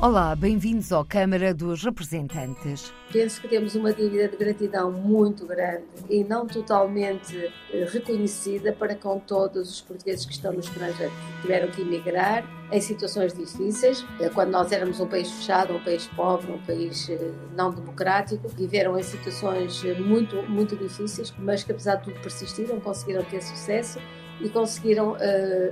Olá, bem-vindos ao Câmara dos Representantes. Penso que temos uma dívida de gratidão muito grande e não totalmente eh, reconhecida para com todos os portugueses que estão no estrangeiro, que tiveram que emigrar em situações difíceis, eh, quando nós éramos um país fechado, um país pobre, um país eh, não democrático, viveram em situações muito, muito difíceis, mas que apesar de tudo persistiram, conseguiram ter sucesso e conseguiram uh,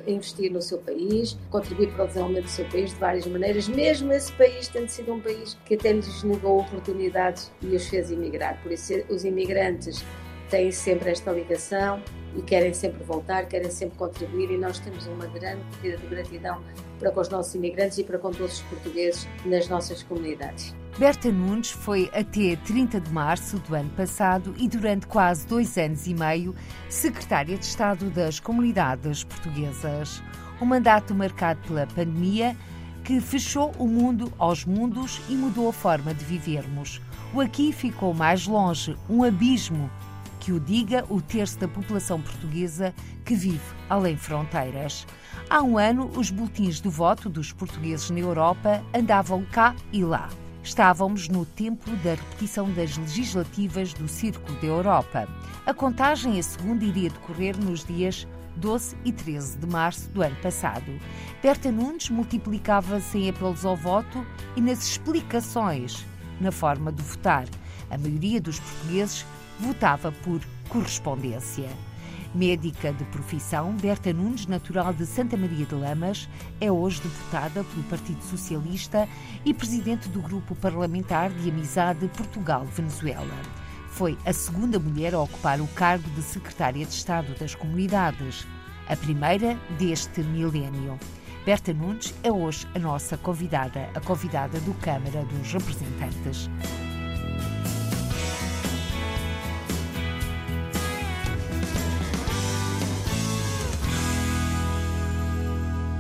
investir no seu país, contribuir para o desenvolvimento do seu país de várias maneiras, mesmo esse país tendo sido um país que até lhes negou oportunidades e os fez emigrar. Por isso, os imigrantes têm sempre esta ligação e querem sempre voltar, querem sempre contribuir e nós temos uma grande medida de gratidão para com os nossos imigrantes e para com todos os portugueses nas nossas comunidades. Berta Nunes foi até 30 de março do ano passado e durante quase dois anos e meio secretária de Estado das Comunidades Portuguesas. Um mandato marcado pela pandemia que fechou o mundo aos mundos e mudou a forma de vivermos. O aqui ficou mais longe, um abismo que o diga o terço da população portuguesa que vive além fronteiras. Há um ano, os boletins do voto dos portugueses na Europa andavam cá e lá. Estávamos no tempo da repetição das legislativas do Círculo da Europa. A contagem a segunda iria decorrer nos dias 12 e 13 de março do ano passado. Berta Nunes multiplicava-se em apelos ao voto e nas explicações na forma de votar. A maioria dos portugueses votava por correspondência. Médica de profissão, Berta Nunes, natural de Santa Maria de Lamas, é hoje deputada pelo Partido Socialista e presidente do Grupo Parlamentar de Amizade Portugal-Venezuela. Foi a segunda mulher a ocupar o cargo de secretária de Estado das Comunidades, a primeira deste milénio. Berta Nunes é hoje a nossa convidada, a convidada do Câmara dos Representantes.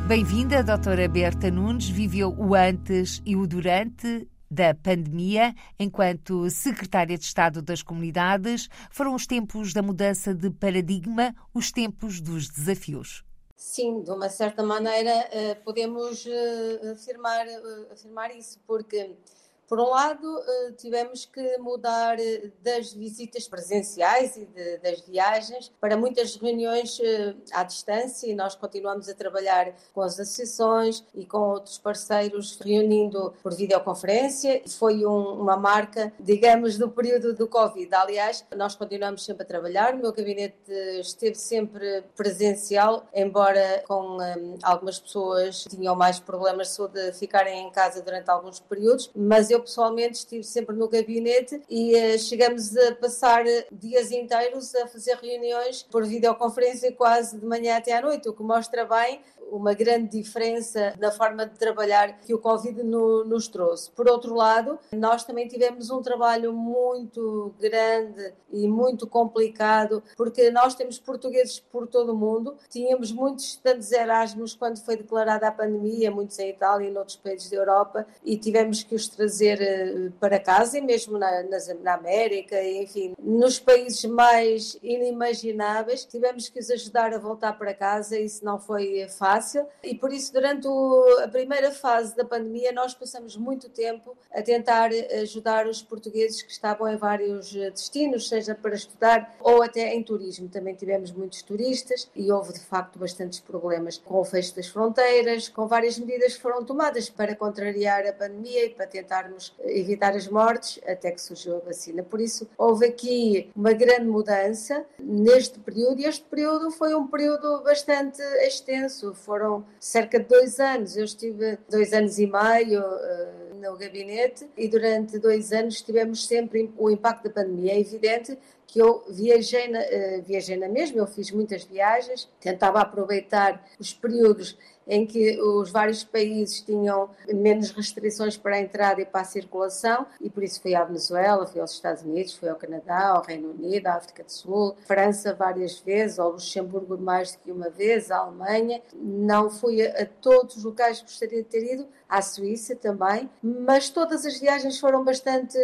Bem-vinda, doutora Berta Nunes. Viveu o antes e o durante da pandemia, enquanto secretária de Estado das Comunidades. Foram os tempos da mudança de paradigma, os tempos dos desafios. Sim, de uma certa maneira eh, podemos eh, afirmar, eh, afirmar isso, porque por um lado, eh, tivemos que mudar eh, das visitas presenciais e de, das viagens para muitas reuniões eh, à distância e nós continuamos a trabalhar com as associações e com outros parceiros, reunindo por videoconferência. Foi um, uma marca, digamos, do período do Covid. Aliás, nós continuamos sempre a trabalhar, o meu gabinete esteve sempre presencial, embora com um, algumas pessoas tinham mais problemas de ficarem em casa durante alguns períodos, mas eu eu pessoalmente estive sempre no gabinete e uh, chegamos a passar dias inteiros a fazer reuniões por videoconferência quase de manhã até à noite, o que mostra bem uma grande diferença na forma de trabalhar que o Covid no, nos trouxe. Por outro lado, nós também tivemos um trabalho muito grande e muito complicado, porque nós temos portugueses por todo o mundo, tínhamos muitos estudantes Erasmus quando foi declarada a pandemia, muitos em Itália e noutros países da Europa, e tivemos que os trazer eh, para casa, e mesmo na, na América, enfim, nos países mais inimagináveis, tivemos que os ajudar a voltar para casa, isso não foi fácil fácil e por isso durante o, a primeira fase da pandemia nós passamos muito tempo a tentar ajudar os portugueses que estavam em vários destinos, seja para estudar ou até em turismo. Também tivemos muitos turistas e houve de facto bastantes problemas com o fecho das fronteiras, com várias medidas que foram tomadas para contrariar a pandemia e para tentarmos evitar as mortes até que surgiu a vacina. Por isso houve aqui uma grande mudança neste período e este período foi um período bastante extenso foram cerca de dois anos. Eu estive dois anos e meio uh, no gabinete e durante dois anos tivemos sempre o impacto da pandemia. É evidente que eu viajei na, uh, viajei na mesma, eu fiz muitas viagens, tentava aproveitar os períodos em que os vários países tinham menos restrições para a entrada e para a circulação, e por isso fui à Venezuela, fui aos Estados Unidos, fui ao Canadá, ao Reino Unido, à África do Sul, França várias vezes, ao Luxemburgo mais do que uma vez, à Alemanha. Não fui a, a todos os locais que gostaria de ter ido, à Suíça também, mas todas as viagens foram bastante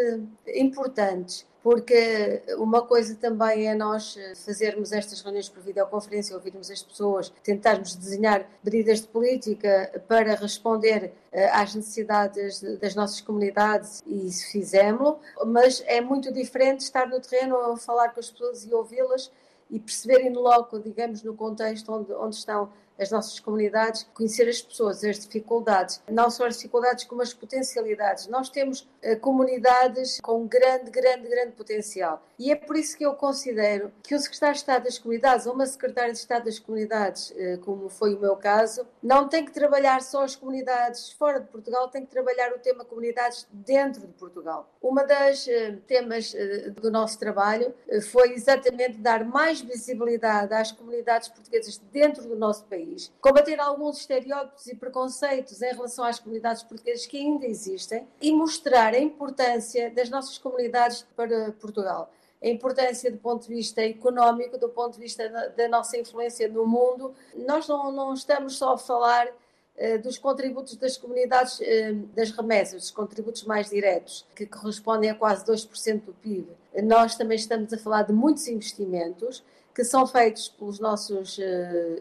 importantes porque uma coisa também é nós fazermos estas reuniões por videoconferência, ouvirmos as pessoas, tentarmos desenhar medidas de política para responder eh, às necessidades das nossas comunidades e isso fizemos, mas é muito diferente estar no terreno falar com as pessoas e ouvi-las e perceberem logo, digamos, no contexto onde, onde estão as nossas comunidades, conhecer as pessoas, as dificuldades, não só as dificuldades como as potencialidades. Nós temos uh, comunidades com grande, grande, grande potencial. E é por isso que eu considero que o secretário de Estado das Comunidades ou uma secretária de Estado das Comunidades, uh, como foi o meu caso, não tem que trabalhar só as comunidades fora de Portugal, tem que trabalhar o tema comunidades dentro de Portugal. Uma das uh, temas do nosso trabalho foi exatamente dar mais visibilidade às comunidades portuguesas dentro do nosso país país, combater alguns estereótipos e preconceitos em relação às comunidades portuguesas que ainda existem e mostrar a importância das nossas comunidades para Portugal. A importância do ponto de vista económico, do ponto de vista da nossa influência no mundo. Nós não, não estamos só a falar uh, dos contributos das comunidades, uh, das remessas, dos contributos mais diretos, que correspondem a quase 2% do PIB. Nós também estamos a falar de muitos investimentos que são feitos pelos nossos uh,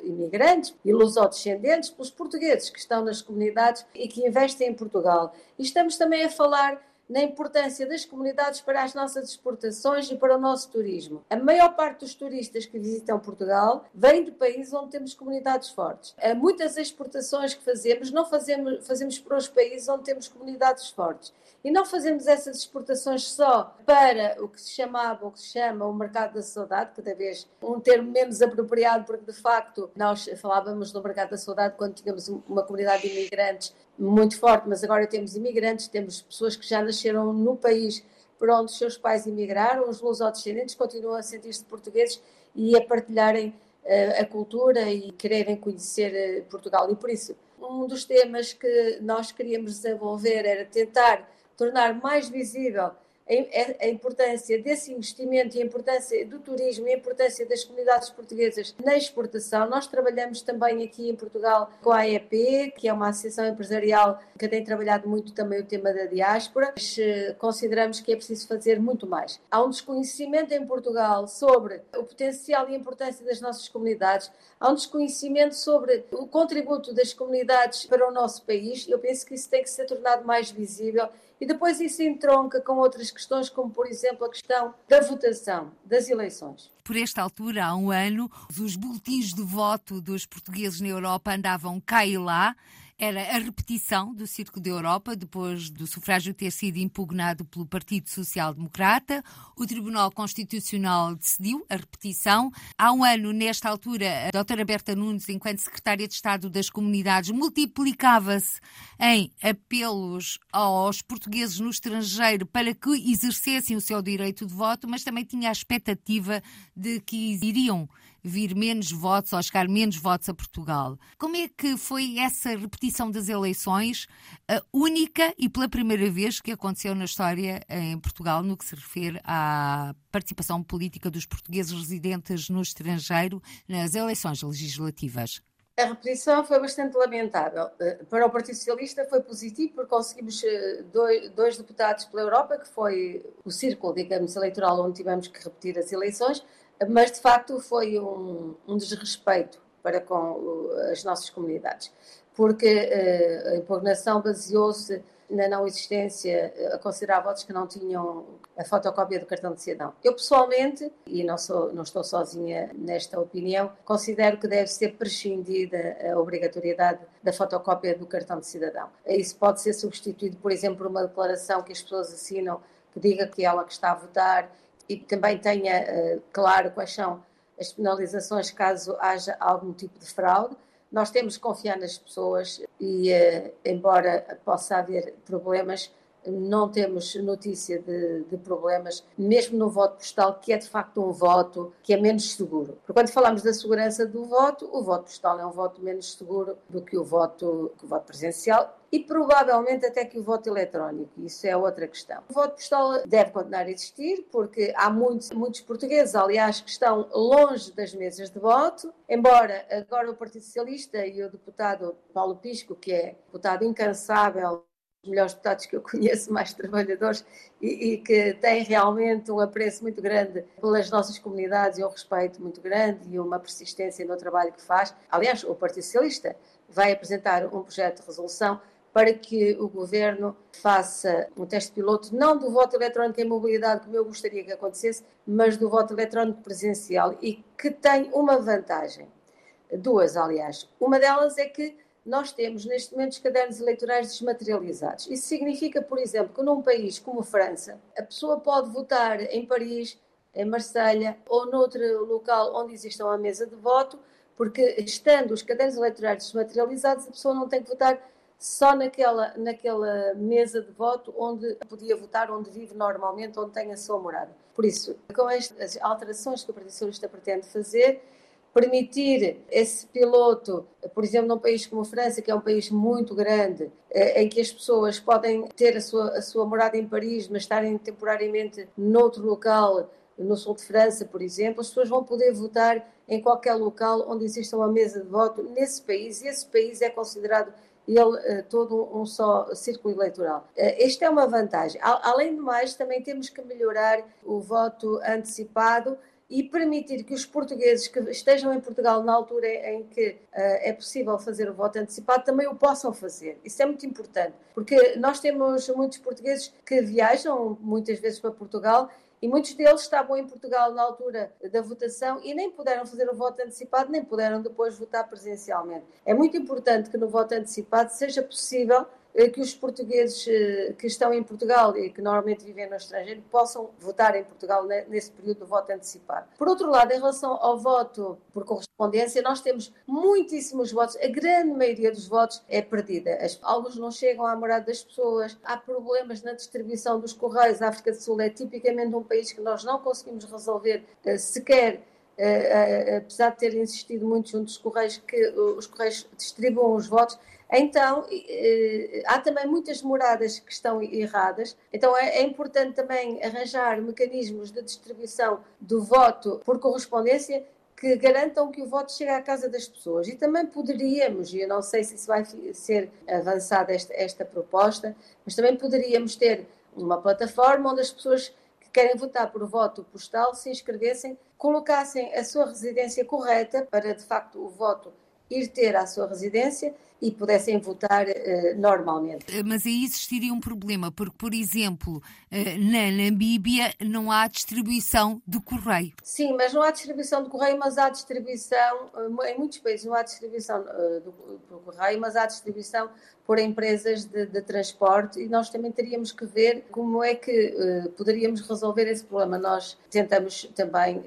imigrantes e lusodescendentes, pelos portugueses que estão nas comunidades e que investem em Portugal. E estamos também a falar na importância das comunidades para as nossas exportações e para o nosso turismo. A maior parte dos turistas que visitam Portugal vem de países onde temos comunidades fortes. Muitas exportações que fazemos, não fazemos, fazemos para os países onde temos comunidades fortes. E não fazemos essas exportações só para o que se chamava, o que se chama o mercado da saudade, cada vez um termo menos apropriado, porque de facto nós falávamos do mercado da saudade quando tínhamos uma comunidade de imigrantes muito forte, mas agora temos imigrantes, temos pessoas que já nasceram no país por onde os seus pais imigraram, os lusodescendentes continuam a sentir-se portugueses e a partilharem uh, a cultura e quererem conhecer uh, Portugal. E por isso, um dos temas que nós queríamos desenvolver era tentar tornar mais visível a importância desse investimento e a importância do turismo e a importância das comunidades portuguesas na exportação. Nós trabalhamos também aqui em Portugal com a AEP, que é uma associação empresarial que tem trabalhado muito também o tema da diáspora, mas eh, consideramos que é preciso fazer muito mais. Há um desconhecimento em Portugal sobre o potencial e a importância das nossas comunidades, há um desconhecimento sobre o contributo das comunidades para o nosso país. Eu penso que isso tem que ser tornado mais visível e depois isso entronca com outras questões, como por exemplo a questão da votação, das eleições. Por esta altura, há um ano, os boletins de voto dos portugueses na Europa andavam cá e lá era a repetição do Circo da Europa, depois do sufrágio ter sido impugnado pelo Partido Social Democrata. O Tribunal Constitucional decidiu a repetição. Há um ano, nesta altura, a doutora Berta Nunes, enquanto Secretária de Estado das Comunidades, multiplicava-se em apelos aos portugueses no estrangeiro para que exercessem o seu direito de voto, mas também tinha a expectativa de que iriam vir menos votos ou chegar menos votos a Portugal. Como é que foi essa repetição das eleições, a única e pela primeira vez que aconteceu na história em Portugal no que se refere à participação política dos portugueses residentes no estrangeiro nas eleições legislativas? A repetição foi bastante lamentável. Eh, para o Partido Socialista foi positivo porque conseguimos eh, dois, deputados pela Europa, que foi o círculo, digamos, eleitoral onde tivemos que repetir as eleições, mas de facto foi um, um desrespeito para com as nossas comunidades, porque uh, a impugnação baseou-se na não existência, a considerar votos que não tinham a fotocópia do cartão de cidadão. Eu pessoalmente, e não, sou, não estou sozinha nesta opinião, considero que deve ser prescindida a obrigatoriedade da fotocópia do cartão de cidadão. Isso pode ser substituído, por exemplo, por uma declaração que as pessoas assinam que diga que ela que está a votar e também tenha uh, claro quais são as penalizações caso haja algum tipo de fraude. Nós temos que confiar nas pessoas e, uh, embora possa haver problemas, não temos notícia de, de, problemas, mesmo no voto postal, que é de facto um voto que é menos seguro. Porque quando falamos da segurança do voto, o voto postal é um voto menos seguro do que o voto, que o voto presencial e provavelmente até que o voto eletrónico. Isso é outra questão. O voto postal deve continuar a existir, porque há muitos, muitos portugueses, aliás, que estão longe das mesas de voto, embora agora o Partido Socialista e o deputado Paulo Pisco, que é deputado incansável melhores deputados que eu conheço, mais trabalhadores e, e, que têm realmente um apreço muito grande pelas nossas comunidades e um respeito muito grande e uma persistência no trabalho que faz. Aliás, o Partido Socialista vai apresentar um projeto de resolução para que o governo faça um teste piloto, não do voto eletrónico em mobilidade, como eu gostaria que acontecesse, mas do voto eletrónico presencial e que tem uma vantagem. Duas, aliás. Uma delas é que nós temos neste momento os cadernos eleitorais desmaterializados. Isso significa, por exemplo, que num país como França, a pessoa pode votar em Paris, em Marselha ou noutro local onde exista uma mesa de voto, porque estando os cadernos eleitorais desmaterializados, a pessoa não tem que votar só naquela, naquela mesa de voto onde podia votar, onde vive normalmente, onde tem a sua morada. Por isso, com estas alterações que o Partido Socialista pretende fazer, permitir esse piloto, por exemplo, num país como a França, que é um país muito grande, eh, em que as pessoas podem ter a sua, a sua morada em Paris, mas estarem temporariamente noutro local, no sul de França, por exemplo, as pessoas vão poder votar em qualquer local onde exista uma mesa de voto nesse país, e esse país é considerado ele eh, todo um só círculo eleitoral. Eh, esta é uma vantagem. Além de mais, também temos que melhorar o voto antecipado e permitir que os portugueses que estejam em Portugal na altura em que uh, é possível fazer o voto antecipado também o possam fazer. Isso é muito importante, porque nós temos muitos portugueses que viajam muitas vezes para Portugal e muitos deles estavam em Portugal na altura da votação e nem puderam fazer o voto antecipado, nem puderam depois votar presencialmente. É muito importante que no voto antecipado seja possível que os portugueses eh, que estão em Portugal e que normalmente vivem no estrangeiro possam votar em Portugal nesse período do voto antecipado. Por outro lado, em relação ao voto por correspondência, nós temos muitíssimos votos, a grande maioria dos votos é perdida. Alguns não chegam à morada das pessoas, há problemas na distribuição dos correios. A África do Sul é tipicamente um país que nós não conseguimos resolver eh, sequer apesar de ter insistido muito junto dos Correios, que os Correios distribuam os votos, então, há também muitas moradas que estão erradas, então é, é, importante também arranjar mecanismos de distribuição do voto por correspondência que garantam que o voto chegue à casa das pessoas. E também poderíamos, e eu não sei se isso vai ser avançada esta, esta proposta, mas também poderíamos ter uma plataforma onde as pessoas que querem votar por voto postal se inscrevessem, colocassem a sua residência correta para, de facto, o voto ir ter à sua residência e pudessem votar uh, normalmente. Eh, mas aí existiria um problema, porque, por exemplo, uh, na Namíbia não há distribuição de correio. Sim, mas não há distribuição de correio, mas há distribuição, uh, em muitos países não há distribuição do, do, correio, mas há distribuição por empresas de, de, transporte e nós também teríamos que ver como é que poderíamos resolver esse problema. Nós tentamos também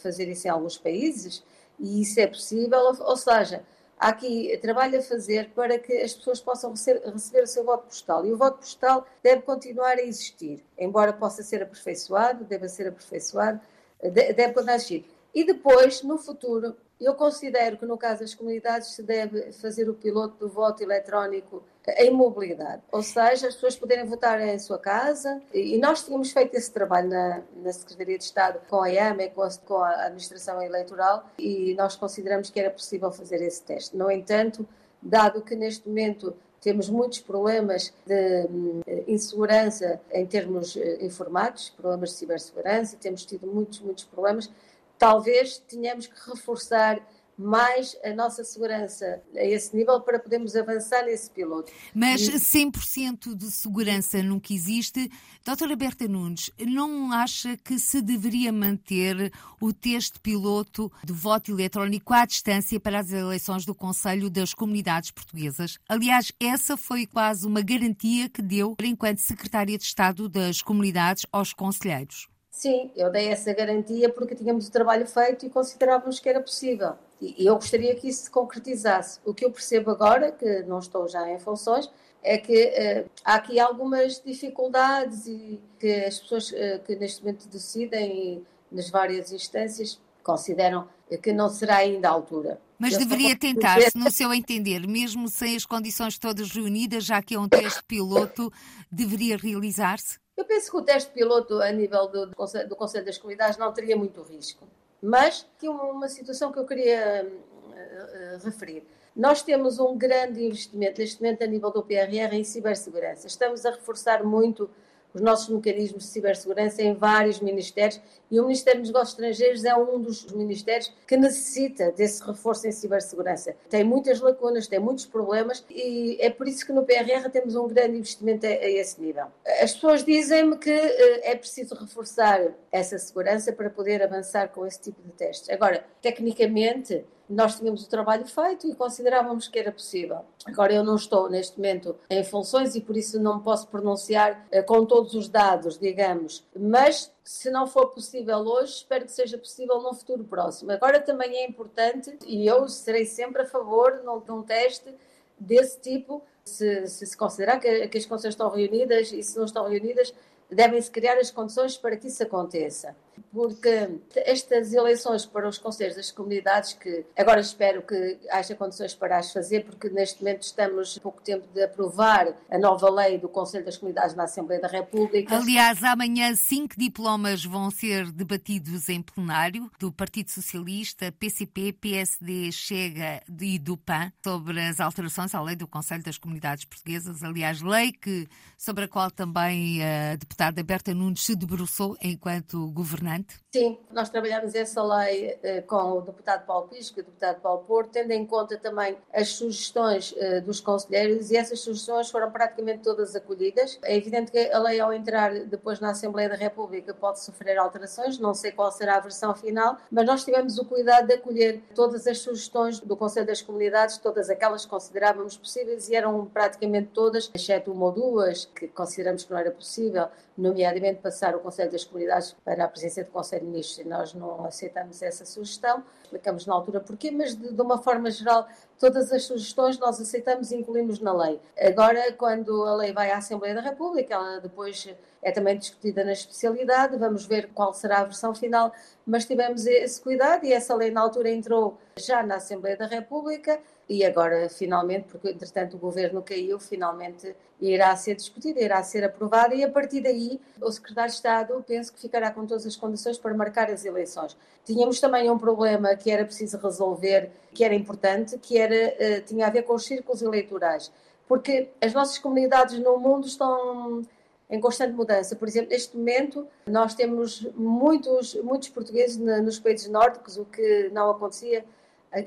fazer isso em alguns países e isso é possível, ou, ou seja, há aqui trabalho a fazer para que as pessoas possam receber, o seu voto postal. E o voto postal deve continuar a existir, embora possa ser aperfeiçoado, deve ser aperfeiçoado, deve continuar a existir. E depois, no futuro, eu considero que no caso das comunidades se deve fazer o piloto do voto eletrónico em mobilidade, ou seja, as pessoas poderem votar em sua casa e nós tínhamos feito esse trabalho na, na Secretaria de Estado com a IAMA e com a, com a Administração Eleitoral e nós consideramos que era possível fazer esse teste. No entanto, dado que neste momento temos muitos problemas de hum, insegurança em termos eh, informados, problemas de cibersegurança, temos tido muitos, muitos problemas, talvez tenhamos que reforçar mais a nossa segurança a esse nível para podermos avançar nesse piloto. Mas 100% de segurança nunca existe. Doutora Berta Nunes, não acha que se deveria manter o teste piloto de voto eletrónico à distância para as eleições do Conselho das Comunidades Portuguesas? Aliás, essa foi quase uma garantia que deu enquanto Secretária de Estado das Comunidades aos conselheiros. Sim, eu dei essa garantia porque tínhamos o trabalho feito e considerávamos que era possível. E eu gostaria que isso se concretizasse. O que eu percebo agora, que não estou já em funções, é que uh, há aqui algumas dificuldades e que as pessoas uh, que neste momento decidem nas várias instâncias consideram que não será ainda a altura. Mas eu deveria tentar-se, no seu entender, mesmo sem as condições todas reunidas, já que é um teste piloto, deveria realizar-se? Eu penso que o teste piloto a nível do, do, Conselho, do Conselho das Comunidades não teria muito risco. Mas tinha uma, situação que eu queria uh, uh, referir. Nós temos um grande investimento neste momento a nível do PRR em cibersegurança. Estamos a reforçar muito os nossos mecanismos de cibersegurança em vários ministérios e o Ministério dos Negócios Estrangeiros é um dos ministérios que necessita desse reforço em cibersegurança. Tem muitas lacunas, tem muitos problemas e é por isso que no PRR temos um grande investimento a, a esse nível. As pessoas dizem-me que uh, é preciso reforçar essa segurança para poder avançar com esse tipo de testes. Agora, tecnicamente, nós tínhamos o trabalho feito e considerávamos que era possível. Agora, eu não estou neste momento em funções e por isso não posso pronunciar uh, com todos os dados, digamos, mas se não for possível hoje, espero que seja possível num futuro próximo. Agora também é importante, e eu serei sempre a favor de um teste desse tipo, se se, se considerar que, que as condições estão reunidas e se não estão reunidas, devem-se criar as condições para que isso aconteça. Porque estas eleições para os conselhos das comunidades, que agora espero que haja condições para as fazer, porque neste momento estamos pouco tempo de aprovar a nova lei do Conselho das Comunidades na Assembleia da República. Aliás, amanhã cinco diplomas vão ser debatidos em plenário do Partido Socialista, PCP, PSD, Chega e do PAN sobre as alterações à lei do Conselho das Comunidades Portuguesas. Aliás, lei que, sobre a qual também a deputada Berta Nunes se debruçou enquanto governante? Sim, nós trabalhamos essa lei eh, com o deputado Paulo Pisco e o deputado Paulo Porto, tendo em conta também as sugestões eh, dos conselheiros e essas sugestões foram praticamente todas acolhidas. É evidente que a lei, ao entrar depois na Assembleia da República, pode sofrer alterações, não sei qual será a versão final, mas nós tivemos o cuidado de acolher todas as sugestões do Conselho das Comunidades, todas aquelas que considerávamos possíveis e eram praticamente todas, exceto uma ou duas que consideramos que não era possível, nomeadamente passar o Conselho das Comunidades para a presença do Conselho de Ministros, nós não aceitamos essa sugestão, explicamos na altura porquê, mas de, de, uma forma geral, todas as sugestões nós aceitamos e incluímos na lei. Agora, quando a lei vai à Assembleia da República, ela depois é também discutida na especialidade, vamos ver qual será a versão final, mas tivemos esse cuidado e essa lei na altura entrou já na Assembleia da República e agora finalmente, porque entretanto o governo caiu, finalmente irá ser discutida, irá ser aprovada e a partir daí o secretário de Estado penso que ficará com todas as condições para marcar as eleições. Tínhamos também um problema que era preciso resolver, que era importante, que era eh, tinha a ver com os círculos eleitorais, porque as nossas comunidades no mundo estão em constante mudança. Por exemplo, neste momento nós temos muitos muitos portugueses nos países nórdicos, o que não acontecia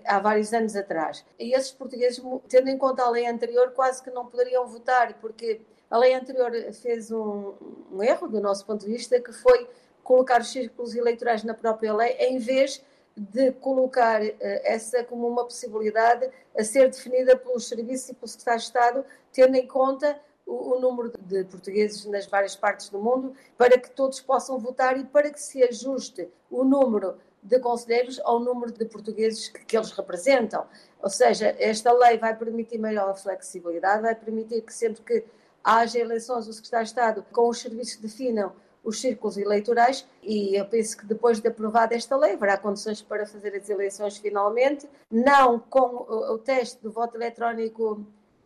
há vários anos atrás. E esses portugueses, tendo em conta a lei anterior, quase que não poderiam votar, porque a lei anterior fez um, um erro, do nosso ponto de vista, que foi colocar os círculos eleitorais na própria lei, em vez de colocar uh, essa como uma possibilidade a ser definida pelos serviços e pelo secretário de Estado, tendo em conta o, o, número de portugueses nas várias partes do mundo, para que todos possam votar e para que se ajuste o número de conselheiros ao número de portugueses que, que, eles representam. Ou seja, esta lei vai permitir maior flexibilidade, vai permitir que sempre que haja eleições, o Secretário de Estado, com os serviços, definam os círculos eleitorais e eu penso que depois de aprovada esta lei haverá condições para fazer as eleições finalmente, não com o, teste do voto eletrónico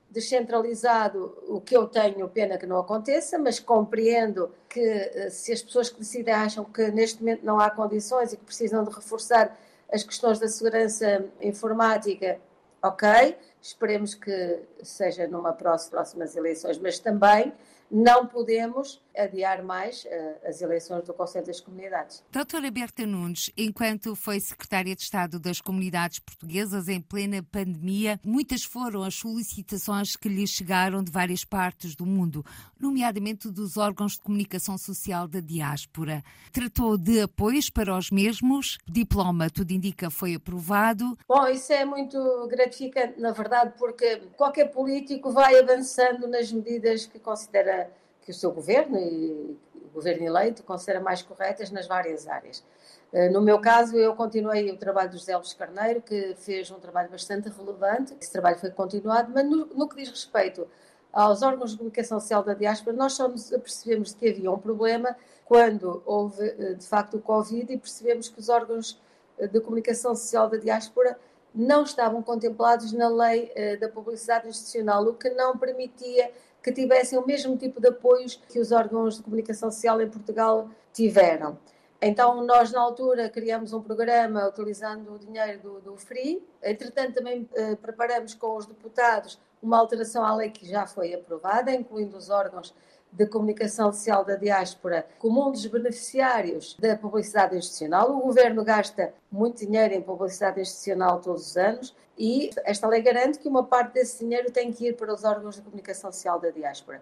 descentralizado, o que eu tenho pena que não aconteça, mas compreendo que eh, se as pessoas que decidem acham que neste momento não há condições e que precisam de reforçar as questões da segurança informática, ok, esperemos que seja numa próxima, próximas eleições, mas também não podemos adiar mais uh, as eleições do Conselho das Comunidades. Doutora Berta Nunes, enquanto foi Secretária de Estado das Comunidades Portuguesas em plena pandemia, muitas foram as solicitações que lhe chegaram de várias partes do mundo, nomeadamente dos órgãos de comunicação social da diáspora. Tratou de apoios para os mesmos, diploma, tudo indica, foi aprovado. Bom, isso é muito gratificante, na verdade, porque qualquer político vai avançando nas medidas que considera que o seu governo e o governo eleito considera mais corretas nas várias áreas. Eh, no meu caso, eu continuei o trabalho do José Luís Carneiro, que fez um trabalho bastante relevante. Esse trabalho foi continuado, mas no, no que diz respeito aos órgãos de comunicação social da diáspora, nós só nos apercebemos que havia um problema quando houve, eh, de facto, o Covid e percebemos que os órgãos eh, de comunicação social da diáspora não estavam contemplados na lei da publicidade institucional, o que não permitia que tivessem o mesmo tipo de apoios que os órgãos de comunicação social em Portugal tiveram. Então, nós na altura criamos um programa utilizando o dinheiro do, do FRI. Entretanto, também eh, preparamos com os deputados uma alteração à lei que já foi aprovada, incluindo os órgãos de comunicação social da diáspora como um dos beneficiários da publicidade institucional. O governo gasta muito dinheiro em publicidade institucional todos os anos e esta lei garante que uma parte desse dinheiro tem que ir para os órgãos de comunicação social da diáspora.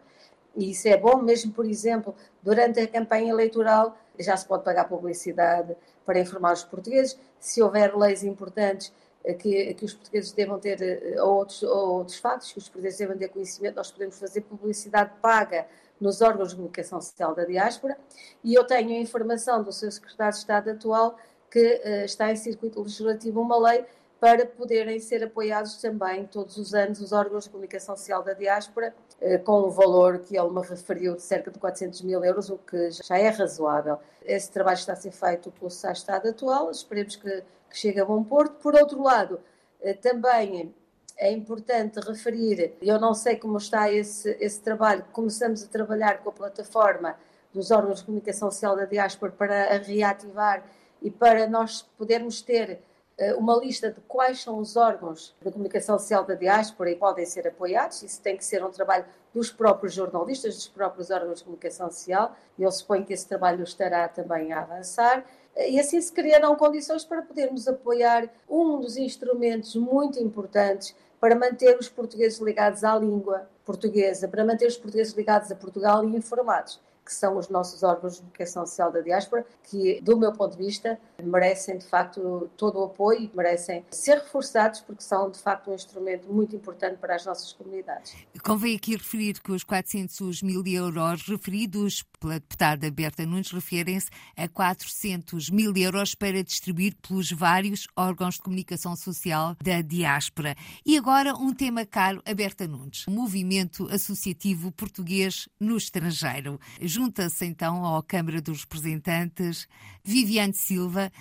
E isso é bom, mesmo, por exemplo, durante a campanha eleitoral, já se pode pagar publicidade para informar os portugueses. Se houver leis importantes eh, que, que os portugueses devam ter, eh, ou outros, ou outros fatos que os portugueses devem ter conhecimento, nós podemos fazer publicidade paga nos órgãos de comunicação social da diáspora. E eu tenho a informação do seu secretário de Estado atual que uh, está em circuito legislativo uma lei para poderem ser apoiados também todos os anos os órgãos de comunicação social da diáspora, eh, com um valor que ele me referiu de cerca de 400 mil euros, o que já é razoável. Esse trabalho está a ser feito pelo Estado atual, esperemos que, que chegue a bom porto. Por outro lado, eh, também é importante referir, eu não sei como está esse, esse trabalho, começamos a trabalhar com a plataforma dos órgãos de comunicação social da diáspora para a reativar e para nós podermos ter eh, uma lista de quais são os órgãos de comunicação social da diáspora e podem ser apoiados. Isso tem que ser um trabalho dos próprios jornalistas, dos próprios órgãos de comunicação social, eu suponho que esse trabalho estará também a avançar. E assim se criarão condições para podermos apoiar um dos instrumentos muito importantes para manter os portugueses ligados à língua portuguesa, para manter os portugueses ligados a Portugal e informados que são os nossos órgãos de comunicação social da diáspora, que, do meu ponto de vista, merecem de facto todo o apoio merecem ser reforçados porque são de facto um instrumento muito importante para as nossas comunidades. Convém aqui referir que os 400 mil euros referidos pela deputada Berta Nunes referem-se a 400 mil euros para distribuir pelos vários órgãos de comunicação social da diáspora. E agora um tema caro a Berta Nunes, o movimento associativo português no estrangeiro. Junta-se então à Câmara dos Representantes Viviane Silva,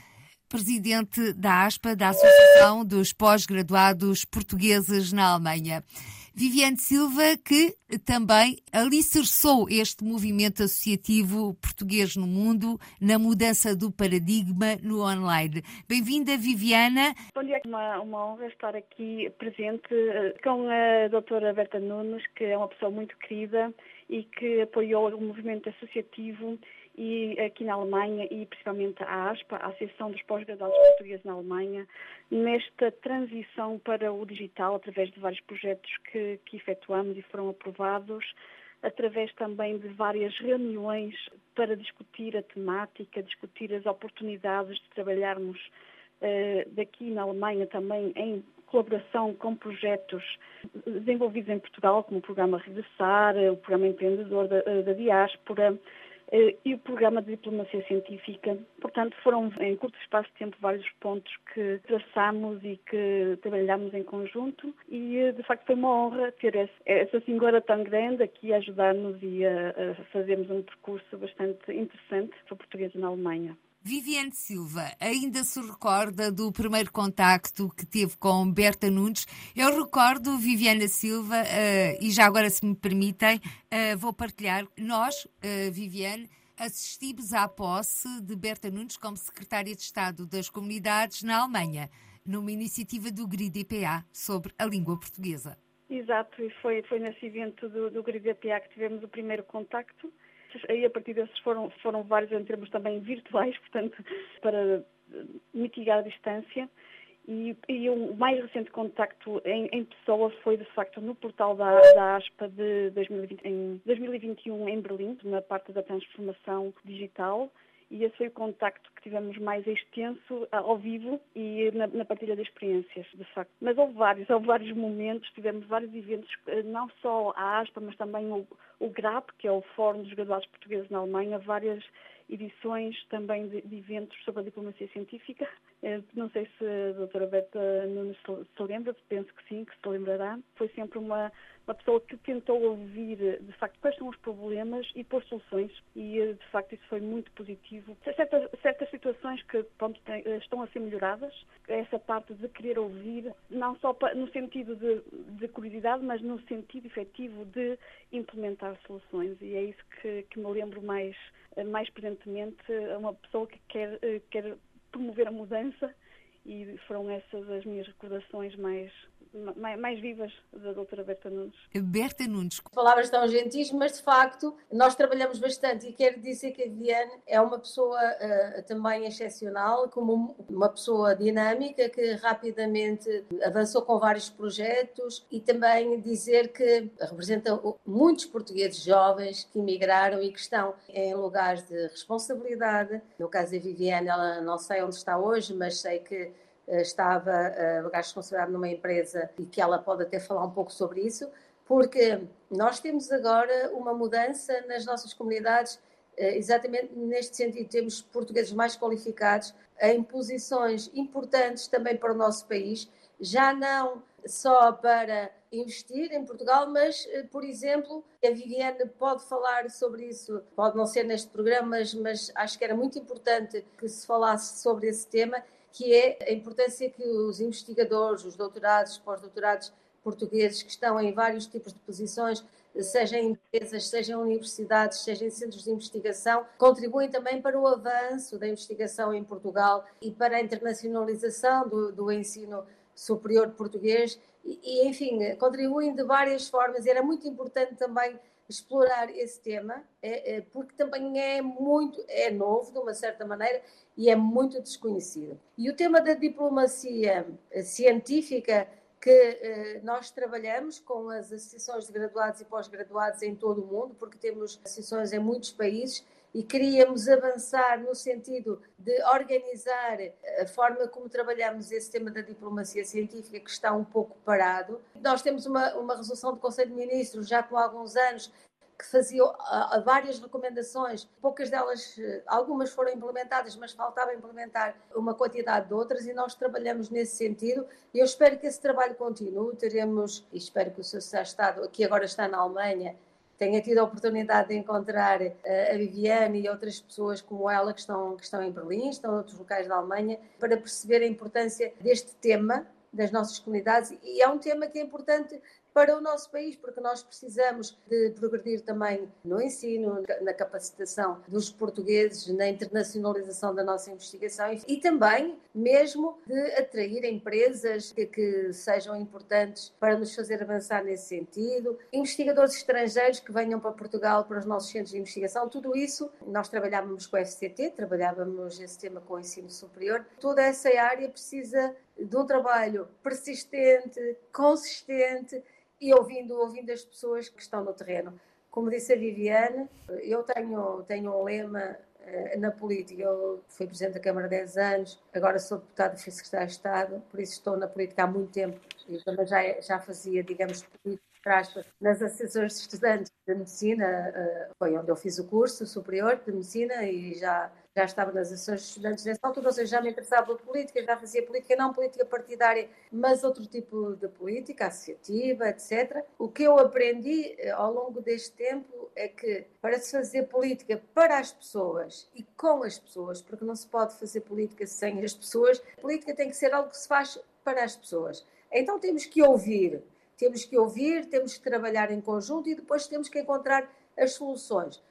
presidente da ASPA, da Associação dos Pós-Graduados Portugueses na Alemanha. Viviane Silva, que também alicerçou este movimento associativo português no mundo na mudança do paradigma no online. Bem-vinda, Viviana. Bom dia, é uma, uma honra estar aqui presente eh, com a doutora Berta Nunes, que é uma pessoa muito querida e que apoiou o movimento associativo e aqui na Alemanha e principalmente a ASPA, a Associação dos Pós-Graduados Portugueses na Alemanha, nesta transição para o digital através de vários projetos que, que efetuamos e foram aprovados, através também de várias reuniões para discutir a temática, discutir as oportunidades de trabalharmos uh, daqui na Alemanha também em colaboração com projetos desenvolvidos em Portugal, como o programa Regressar, o programa Empreendedor da, da Diáspora eh, e o programa de diplomacia científica. Portanto, foram em curto espaço de tempo vários pontos que traçamos e que trabalhamos em conjunto e, eh, de facto, foi uma honra ter essa senhora tão grande aqui a ajudar-nos e a fazermos um percurso bastante interessante para portugueses na Alemanha. Viviane Silva ainda se recorda do primeiro contacto que teve com Berta Nunes. Eu recordo, Viviana Silva, uh, e já agora, se me permitem, uh, vou partilhar. Nós, uh, Viviane, assistimos à posse de Berta Nunes como secretária de Estado das Comunidades na Alemanha, numa iniciativa do GRID-EPA sobre a língua portuguesa. Exato, e foi, foi nesse evento do, do GRID-EPA que tivemos o primeiro contacto aí a partir desses foram, foram vários em termos também virtuais, portanto, para mitigar a distância. E, e o mais recente contacto em, em, pessoa foi, de facto, no portal da, da ASPA de 2020, em 2021 em Berlim, na parte da transformação digital e esse foi o contacto que tivemos mais extenso ao vivo e na, na, partilha de experiências, de facto. Mas houve vários, houve vários momentos, tivemos vários eventos, eh, não só a ASPA, mas também o, o GRAP, que é o Fórum dos Graduados Portugueses na Alemanha, várias edições também de, de eventos sobre a diplomacia científica. Eh, não sei se a doutora Berta Nunes se lembra, penso que sim, que se lembrará. Foi sempre uma uma pessoa que tentou ouvir, de facto, quais são os problemas e pôr soluções. E, de facto, isso foi muito positivo. Certas, certas situações que pronto, estão a ser melhoradas, essa parte de querer ouvir, não só no sentido de, de curiosidade, mas no sentido efetivo de implementar soluções. E é isso que, que me lembro mais mais presentemente uma pessoa que quer, quer promover a mudança e foram essas as minhas recordações mais, mais, vivas da doutora Berta Nunes. Berta Nunes. Palavras tão gentis, mas de facto nós trabalhamos bastante e quero dizer que a Viviane é uma pessoa uh, também excepcional, como uma pessoa dinâmica que rapidamente avançou com vários projetos e também dizer que representa muitos portugueses jovens que emigraram e que estão em lugares de responsabilidade. No caso da Viviane, ela não sei onde está hoje, mas sei que estava uh, lugar de responsabilidade numa empresa e que ela pode até falar um pouco sobre isso, porque nós temos agora uma mudança nas nossas comunidades, eh, exatamente neste sentido, temos portugueses mais qualificados em posições importantes também para o nosso país, já não só para investir em Portugal, mas, por exemplo, a Viviane pode falar sobre isso, pode não ser neste programa, mas, mas acho que era muito importante que se falasse sobre esse tema que é a importância que os investigadores, os doutorados, pós-doutorados portugueses que estão em vários tipos de posições, seja em empresas, seja em universidades, seja em centros de investigação, contribuem também para o avanço da investigação em Portugal e para a internacionalização do, do ensino superior português e, e, enfim, contribuem de várias formas. Era muito importante também explorar esse tema, é, é, porque também é muito, é novo de uma certa maneira e é muito desconhecido. E o tema da diplomacia eh, científica que eh, nós trabalhamos com as associações de graduados e pós-graduados em todo o mundo, porque temos associações em muitos países e queríamos avançar no sentido de organizar a forma como trabalhamos esse tema da diplomacia científica, que está um pouco parado. Nós temos uma, uma resolução do Conselho de Ministros já com alguns anos que fazia uh, várias recomendações, poucas delas, uh, algumas foram implementadas, mas faltava implementar uma quantidade de outras e nós trabalhamos nesse sentido e eu espero que esse trabalho continue, teremos, e espero que o Sr. Estado, que agora está na Alemanha, tenha tido a oportunidade de encontrar uh, a Viviane e outras pessoas como ela que estão, que estão em Berlim, estão em outros locais da Alemanha, para perceber a importância deste tema das nossas comunidades. E é um tema que é importante para o nosso país, porque nós precisamos de progredir também no ensino, na capacitação dos portugueses, na internacionalização da nossa investigação e também mesmo de atrair empresas que, que sejam importantes para nos fazer avançar nesse sentido, investigadores estrangeiros que venham para Portugal, para os nossos centros de investigação, tudo isso nós trabalhávamos com o FCT, trabalhávamos esse tema com o ensino superior, toda essa área precisa de um trabalho persistente, consistente e ouvindo, ouvindo as pessoas que estão no terreno. Como disse a Viviane, eu tenho, tenho um lema uh, na política. Eu fui Presidente da Câmara há 10 anos, agora sou deputada fui Secretária de Estado, por isso estou na política há muito tempo e também já, já fazia, digamos, política nas associações de estudantes de medicina, uh, foi onde eu fiz o curso superior de medicina e já já estava nas ações de estudantes nessa altura, ou seja, já me interessava pela política, já fazia política, não política partidária, mas outro tipo de política, associativa, etc. O que eu aprendi eh, ao longo deste tempo é que para se fazer política para as pessoas e com as pessoas, porque não se pode fazer política sem as pessoas, a política tem que ser algo que se faz para as pessoas. Então temos que ouvir, temos que ouvir, temos que trabalhar em conjunto e depois temos que encontrar as soluções.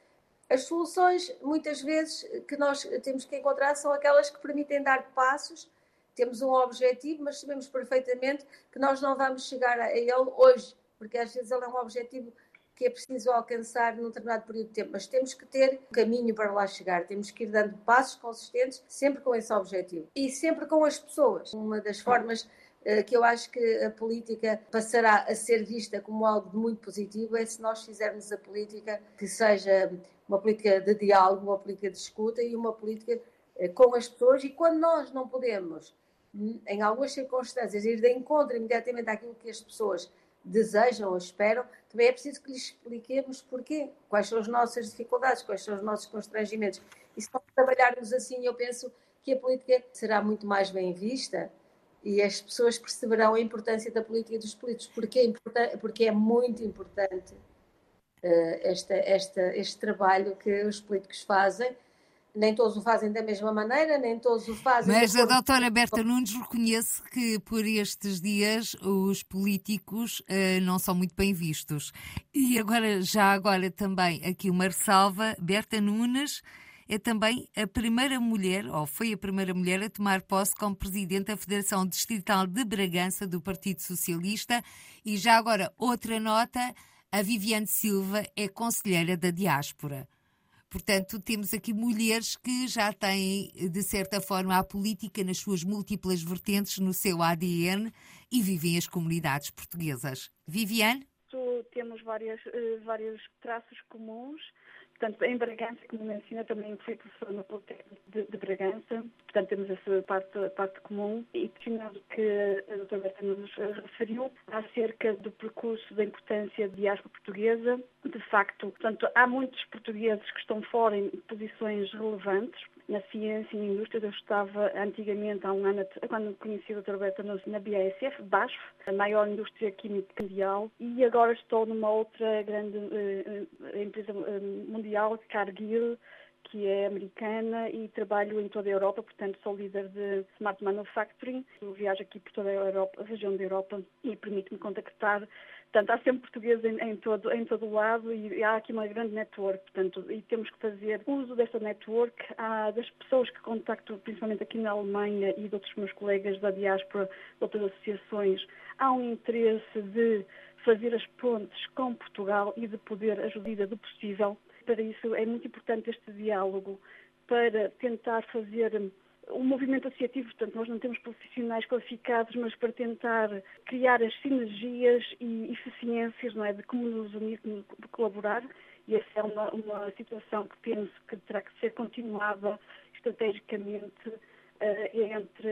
As soluções, muitas vezes, que nós temos que encontrar são aquelas que permitem dar passos. Temos um objetivo, mas sabemos perfeitamente que nós não vamos chegar a ele hoje, porque às vezes ele é um objetivo que é preciso alcançar num determinado período de tempo, mas temos que ter um caminho para lá chegar, temos que ir dando passos consistentes, sempre com esse objetivo e sempre com as pessoas. Uma das formas que eu acho que a política passará a ser vista como algo de muito positivo é se nós fizermos a política que seja uma política de diálogo, uma política de escuta e uma política eh, com as pessoas. E quando nós não podemos, hum, em algumas circunstâncias, ir de encontro imediatamente àquilo que as pessoas desejam ou esperam, também é preciso que lhes expliquemos porquê, quais são as nossas dificuldades, quais são os nossos constrangimentos. E se nós trabalharmos assim, eu penso que a política será muito mais bem vista e as pessoas perceberão a importância da política e dos políticos, porque é, porque é muito importante uh, esta, esta, este trabalho que os políticos fazem, nem todos o fazem da mesma maneira, nem todos o fazem. Mas a doutora Berta Nunes reconhece que por estes dias os políticos uh, não são muito bem vistos. E agora, já agora também aqui uma ressalva, Berta Nunes é também a primeira mulher, ou foi a primeira mulher, a tomar posse como presidente da Federação Distrital de Bragança do Partido Socialista. E já agora, outra nota, a Viviane Silva é conselheira da diáspora. Portanto, temos aqui mulheres que já têm, de certa forma, a política nas suas múltiplas vertentes no seu ADN e vivem as comunidades portuguesas. Viviane? Temos várias, eh, vários traços comuns. Portanto, em Bragança, como menciona, também fui professor no Politécnico de, de, Bragança, portanto temos essa parte, parte comum. E questionando que a doutora Berta nos referiu acerca do percurso da importância da diáspora portuguesa, de facto, portanto, há muitos portugueses que estão fora em posições relevantes, na ciência e indústria. Eu estava antigamente, há um ano, quando conheci a doutora Berta na BASF, BASF, a maior indústria química mundial, e agora estou numa outra grande uh, empresa mundial, Cargill, que é americana e trabalho em toda a Europa, portanto sou líder de Smart Manufacturing. Eu viajo aqui por toda a, Europa, a região da Europa e permite-me contactar Portanto, há sempre português em, em, todo, em todo o lado e há aqui uma grande network, portanto, e temos que fazer uso desta network há, das pessoas que contacto, principalmente aqui na Alemanha e de outros meus colegas da diáspora, de outras associações. Há um interesse de fazer as pontes com Portugal e de poder ajudar do possível. Para isso é muito importante este diálogo para tentar fazer um movimento associativo, portanto, nós não temos profissionais qualificados, mas para tentar criar as sinergias e eficiências, não é, de como nos unir, como colaborar, e essa é uma, uma situação que penso que terá que ser continuada estrategicamente uh, entre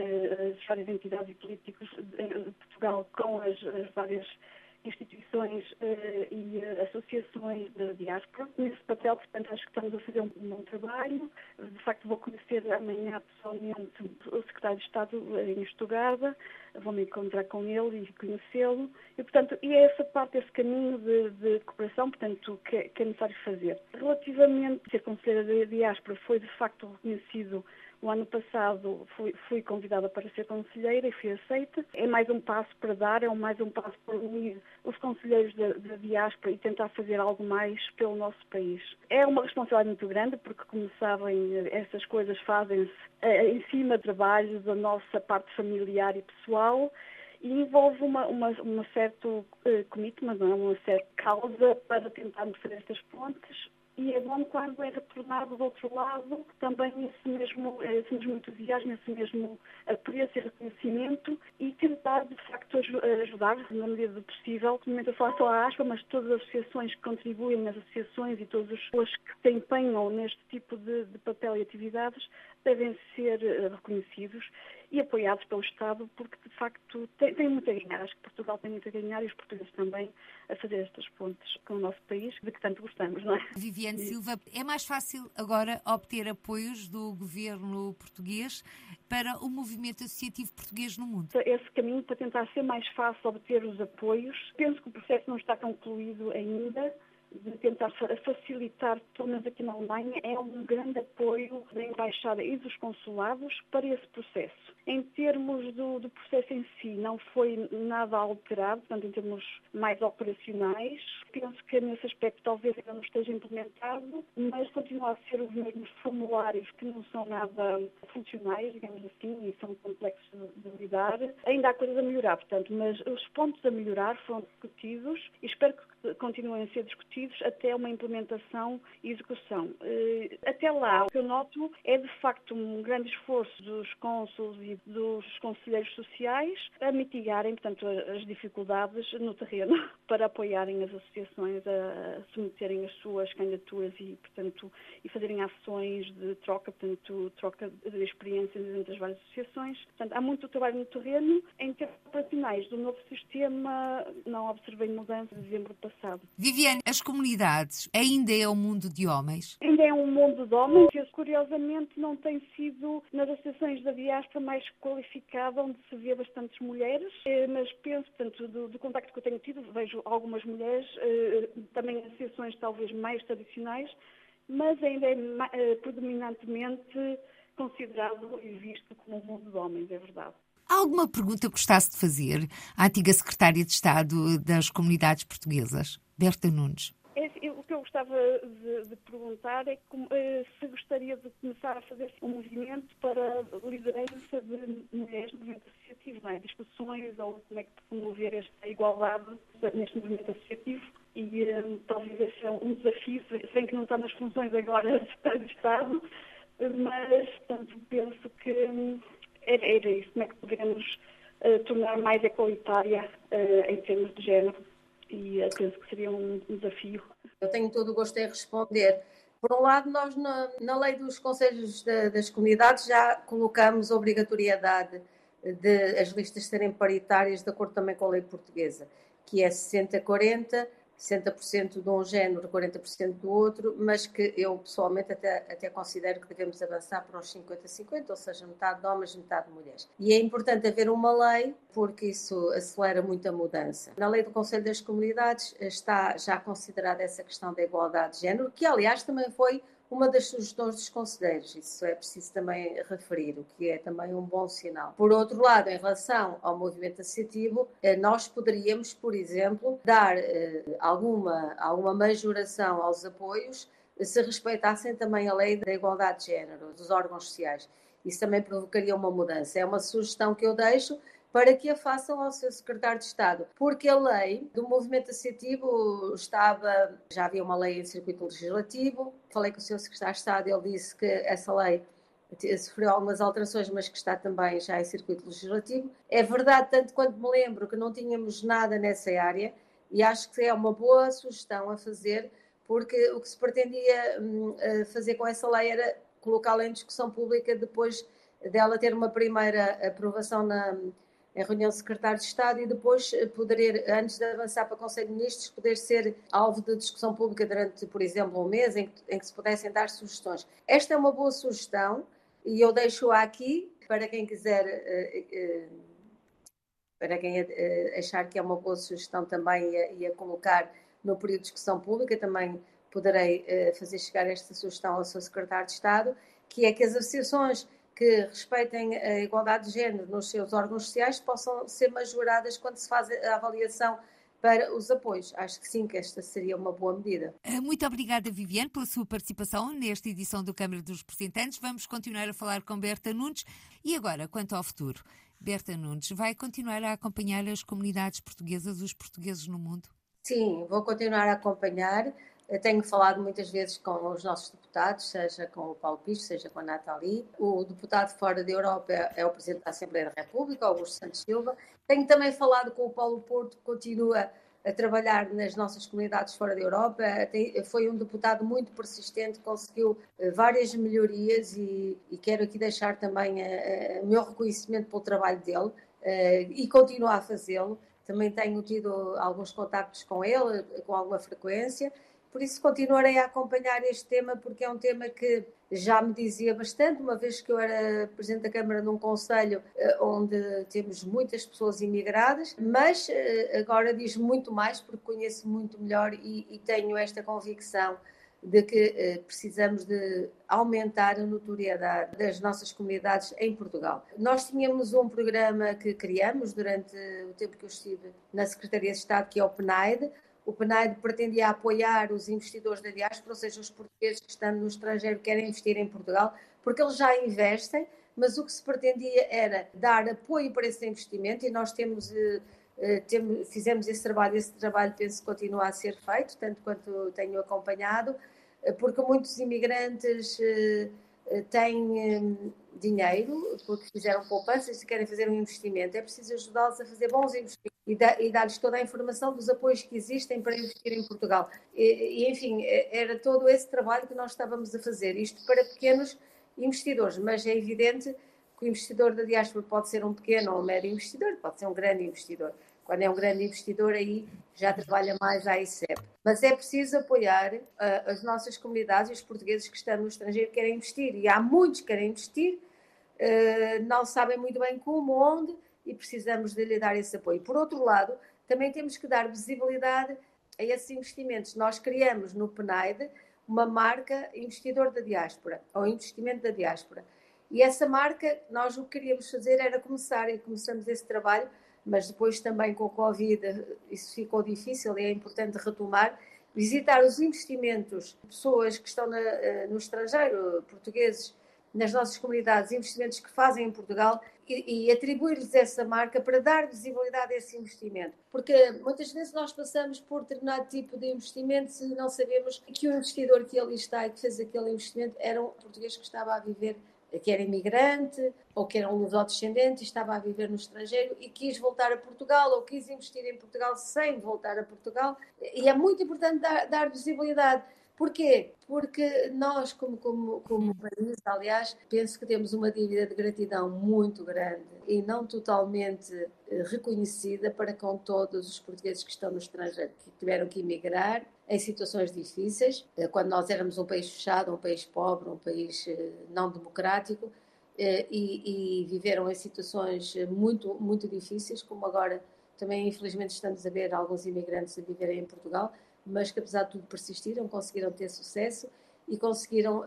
as várias entidades e políticos de Portugal com as, as várias instituições uh, e uh, associações da diáspora. Nesse papel, portanto, acho que estamos a fazer um bom trabalho. De facto, vou conhecer amanhã pessoalmente o secretário de Estado em Estugarda, vou-me encontrar com ele e conhecê-lo. E, portanto, e é essa parte, esse caminho de, de cooperação, portanto, que, que, é necessário fazer. Relativamente a ser conselheira da diáspora, foi de facto reconhecido o ano passado fui, fui, convidada para ser conselheira e fui aceita. É mais um passo para dar, é mais um passo para unir os conselheiros da, da diáspora e tentar fazer algo mais pelo nosso país. É uma responsabilidade muito grande, porque, como sabem, essas coisas fazem-se eh, em cima do trabalho da nossa parte familiar e pessoal e envolve uma, uma, uma certo uh, commitment, é? uma certa causa para tentarmos fazer estas pontes e é bom quando é retornado do outro lado também esse mesmo, esse mesmo entusiasmo, esse mesmo apreço e reconhecimento e tentar de facto ajudar na medida do possível, momento eu falo só a ASPA, mas todas as associações que contribuem nas associações e todas as pessoas que se empenham neste tipo de, de papel e atividades devem ser eh, reconhecidos e apoiados pelo Estado, porque de facto tem, tem, muito a ganhar. Acho que Portugal tem muito a ganhar e os portugueses também a fazer estas pontes com o nosso país, de que tanto gostamos, não é? Viviane Silva, é mais fácil agora obter apoios do governo português para o movimento associativo português no mundo? Esse caminho para tentar ser mais fácil obter os apoios. Penso que o processo não está concluído ainda de tentar facilitar, menos aqui na Alemanha, é um grande apoio da Embaixada e dos consulados para esse processo. Em termos do, do, processo em si, não foi nada alterado, portanto, em termos mais operacionais. Penso que nesse aspecto talvez ainda não esteja implementado, mas continua a ser os mesmos formulários que não são nada funcionais, digamos assim, e são complexos de lidar. Ainda há coisas a melhorar, portanto, mas os pontos a melhorar foram discutidos e espero que continuem a ser discutidos até uma implementação e execução. Eh, até lá, o que eu noto é de facto um grande esforço dos cônsules e dos conselheiros sociais a mitigarem, portanto, as dificuldades no terreno para apoiarem as associações a submeterem as suas candidaturas e, portanto, e fazerem ações de troca, portanto, troca de experiências entre as várias associações. Portanto, há muito trabalho no terreno. Em termos operacionais do novo sistema, não observei mudança de dezembro. Viviane, as comunidades ainda é um mundo de homens? Ainda é um mundo de homens que, curiosamente, não tem sido nas associações da diáspora mais qualificada, onde se vê bastantes mulheres, eh, mas penso, portanto, do, do contacto que eu tenho tido, vejo algumas mulheres, eh, também associações talvez mais tradicionais, mas ainda é uh, predominantemente considerado e visto como um mundo de homens, é verdade. Há alguma pergunta que gostasse de fazer à antiga secretária de Estado das Comunidades Portuguesas, Berta Nunes? É, o que eu gostava de, de perguntar é eh, se gostaria de começar a fazer um movimento para a liderança de mulheres no movimento associativo, não é? discussões ou como é que promover esta igualdade neste movimento associativo e um, talvez esse é um desafio, sem que não está nas funções agora de Estado, mas portanto, penso que hum, era, era isso, como é que podemos uh, tornar mais equalitária uh, em termos de género e uh, penso que seria um, um, desafio. Eu tenho todo o gosto em responder. Por um lado, nós na, na lei dos conselhos de, das comunidades já colocamos obrigatoriedade de as listas serem paritárias de acordo também com a lei portuguesa, que é 60-40 60% de um género, 40% do outro, mas que eu pessoalmente até, até considero que devemos avançar para os 50-50, ou seja, metade de homens, metade de mulheres. E é importante haver uma lei, porque isso acelera muito a mudança. Na lei do Conselho das Comunidades está já considerada essa questão da igualdade de género, que aliás também foi uma das sugestões dos conselheiros. Isso é preciso também referir, o que é também um bom sinal. Por outro lado, em relação ao movimento associativo, eh, nós poderíamos, por exemplo, dar eh, alguma, alguma majoração aos apoios se respeitassem também a lei da igualdade de género dos órgãos sociais. Isso também provocaria uma mudança. É uma sugestão que eu deixo para que a façam ao seu secretário de Estado, porque a lei do movimento associativo estava, já havia uma lei em circuito legislativo, falei com o seu secretário de Estado, ele disse que essa lei sofreu algumas alterações, mas que está também já em circuito legislativo. É verdade, tanto quanto me lembro, que não tínhamos nada nessa área e acho que é uma boa sugestão a fazer, porque o que se pretendia hum, fazer com essa lei era colocá-la em discussão pública depois dela ter uma primeira aprovação na, em reunião de secretário de Estado e depois eh, poder, antes de avançar para o Conselho de Ministros, poder ser alvo de discussão pública durante, por exemplo, um mês em que, em que se pudessem dar sugestões. Esta é uma boa sugestão e eu deixo-a aqui para quem quiser, eh, eh, para quem achar que é uma boa sugestão também e a, colocar no período de discussão pública, também poderei fazer chegar esta sugestão ao seu secretário de Estado, que é que as associações que respeitem a igualdade de género nos seus órgãos sociais possam ser majoradas quando se faz a avaliação para os apoios. Acho que sim, que esta seria uma boa medida. Eh, muito obrigada, Viviane, pela sua participação nesta edição do Câmara dos Representantes. Vamos continuar a falar com Berta Nunes. E agora, quanto ao futuro, Berta Nunes vai continuar a acompanhar as comunidades portuguesas, os portugueses no mundo? Sim, vou continuar a acompanhar. Tenho falado muitas vezes com os nossos deputados, seja com o Paulo Pisto, seja com a Nathalie. O deputado fora da Europa é o Presidente da Assembleia da República, Augusto Santos Silva. Tenho também falado com o Paulo Porto, que continua a trabalhar nas nossas comunidades fora da Europa. Foi um deputado muito persistente, conseguiu eh, várias melhorias e, e quero aqui deixar também eh, eh, o meu reconhecimento pelo trabalho dele e continua a fazê-lo. Também tenho tido alguns contactos com ele, com alguma frequência. Por isso continuarei a acompanhar este tema, porque é um tema que já me dizia bastante, uma vez que eu era Presidente da Câmara num Conselho eh, onde temos muitas pessoas imigradas, mas eh, agora diz muito mais, porque conheço muito melhor e, e tenho esta convicção de que eh, precisamos de aumentar a notoriedade das nossas comunidades em Portugal. Nós tínhamos um programa que criamos durante o tempo que eu estive na Secretaria de Estado, que é o PNAID, o PNAD pretendia apoiar os investidores da diáspora, ou seja, os portugueses que estão no estrangeiro querem investir em Portugal, porque eles já investem, mas o que se pretendia era dar apoio para esse investimento e nós temos, eh, eh, temos fizemos esse trabalho, esse trabalho penso que continua a ser feito, tanto quanto tenho acompanhado, eh, porque muitos imigrantes têm dinheiro, porque fizeram poupanças e querem fazer um investimento. É preciso ajudá-los a fazer bons investimentos e, dar-lhes toda a informação dos apoios que existem para investir em Portugal. E, e, enfim, era todo esse trabalho que nós estávamos a fazer, isto para pequenos investidores, mas é evidente que o investidor da diáspora pode ser um pequeno ou um médio investidor, pode ser um grande investidor. Quando é um grande investidor, aí já trabalha mais a ICEP. Mas é preciso apoiar uh, as nossas comunidades e os portugueses que estão no estrangeiro querem investir. E há muitos que querem investir, uh, não sabem muito bem como, onde, e precisamos de lhe dar esse apoio. Por outro lado, também temos que dar visibilidade a esses investimentos. Nós criamos no PNAID uma marca investidor da diáspora, ou investimento da diáspora. E essa marca, nós o que queríamos fazer era começar, e começamos esse trabalho, mas depois também com a Covid isso ficou difícil e é importante retomar, visitar os investimentos pessoas que estão na, eh, no estrangeiro, portugueses, nas nossas comunidades, investimentos que fazem em Portugal e, e atribuir-lhes essa marca para dar visibilidade a esse investimento. Porque muitas vezes nós passamos por determinado tipo de investimento e não sabemos que o investidor que ali está e que fez aquele investimento era um português que estava a viver que era imigrante ou que era um lusodescendente e estava a viver no estrangeiro e quis voltar a Portugal ou quis investir em Portugal sem voltar a Portugal. E é muito importante dar, dar visibilidade. Porquê? Porque nós, como, como, como país, aliás, penso que temos uma dívida de gratidão muito grande e não totalmente eh, reconhecida para com todos os portugueses que estão no estrangeiro, que tiveram que emigrar em situações difíceis, eh, quando nós éramos um país fechado, um país pobre, um país eh, não democrático, e, e viveram em situações muito, muito difíceis, como agora também, infelizmente, estamos a ver alguns imigrantes a viverem em Portugal mas que apesar de tudo persistiram, conseguiram ter sucesso e conseguiram uh,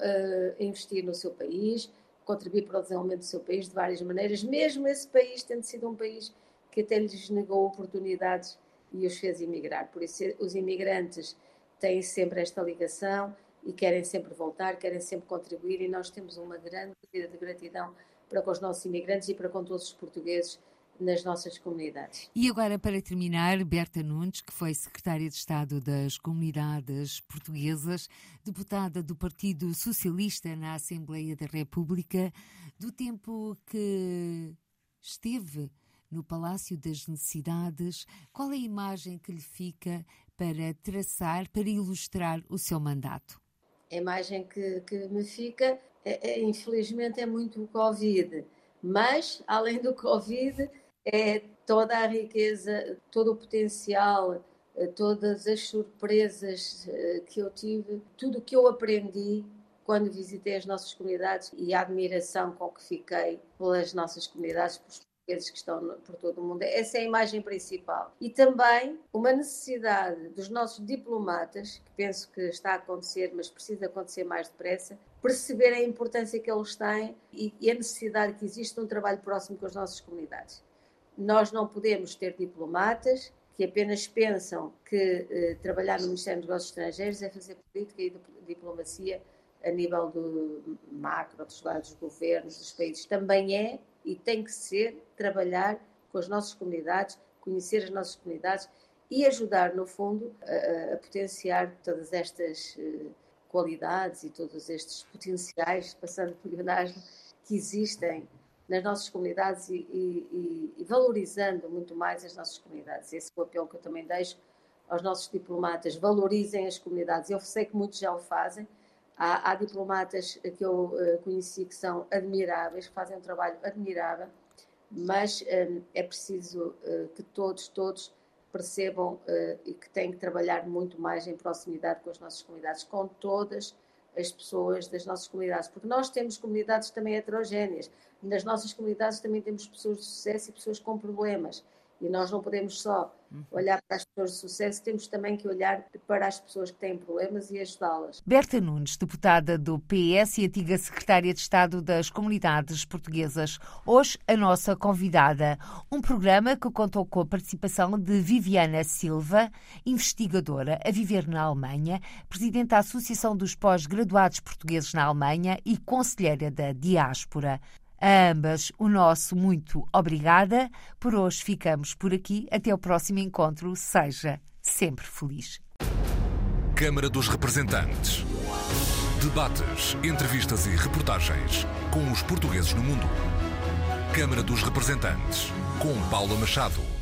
investir no seu país, contribuir para o desenvolvimento do seu país de várias maneiras, mesmo esse país tendo sido um país que até lhes negou oportunidades e os fez emigrar. Por isso, os imigrantes têm sempre esta ligação e querem sempre voltar, querem sempre contribuir, e nós temos uma grande vida de gratidão para com os nossos imigrantes e para com todos os portugueses nas nossas comunidades. E agora, para terminar, Berta Nunes, que foi secretária de Estado das Comunidades Portuguesas, deputada do Partido Socialista na Assembleia da República, do tempo que esteve no Palácio das Necessidades, qual é a imagem que lhe fica para traçar, para ilustrar o seu mandato? A imagem que, que me fica, é, é, infelizmente, é muito o Covid. Mas, além do Covid, é toda a riqueza, todo o potencial, eh, todas as surpresas eh, que eu tive, tudo o que eu aprendi quando visitei as nossas comunidades e a admiração com que fiquei pelas nossas comunidades, pelos portugueses que estão por todo o mundo. Essa é a imagem principal. E também uma necessidade dos nossos diplomatas, que penso que está a acontecer, mas precisa acontecer mais depressa, perceber a importância que eles têm e a necessidade que existe de um trabalho próximo com as nossas comunidades. Nós não podemos ter diplomatas que apenas pensam que eh, trabalhar no Ministério dos Negócios Estrangeiros é fazer política e diplomacia a nível do macro, dos lados dos governos, dos países. Também é e tem que ser trabalhar com as nossas comunidades, conhecer as nossas comunidades e ajudar, no fundo, a, a potenciar todas estas uh, qualidades e todos estes potenciais, passando por Leonardo, que existem nas nossas comunidades e, e, e, valorizando muito mais as nossas comunidades. Esse é o apelo que eu também deixo aos nossos diplomatas, valorizem as comunidades. Eu sei que muitos já o fazem. Há, há diplomatas que eu uh, conheci que são admiráveis, que fazem um trabalho admirável, mas um, é preciso uh, que todos, todos percebam uh, e que têm que trabalhar muito mais em proximidade com as nossas comunidades, com todas as pessoas das nossas comunidades, porque nós temos comunidades também heterogéneas. Nas nossas comunidades também temos pessoas de sucesso e pessoas com problemas. E nós não podemos só uhum. olhar para as pessoas de sucesso, temos também que olhar para as pessoas que têm problemas e ajudá-las. Berta Nunes, deputada do PS e antiga secretária de Estado das Comunidades Portuguesas, hoje a nossa convidada. Um programa que contou com a participação de Viviana Silva, investigadora a viver na Alemanha, presidente da Associação dos Pós-Graduados Portugueses na Alemanha e conselheira da Diáspora. A ambas o nosso muito obrigada. Por hoje ficamos por aqui. Até o próximo encontro. Seja sempre feliz. Câmara dos Representantes. Debates, entrevistas e reportagens com os portugueses no mundo. Câmara dos Representantes, com Paula Machado.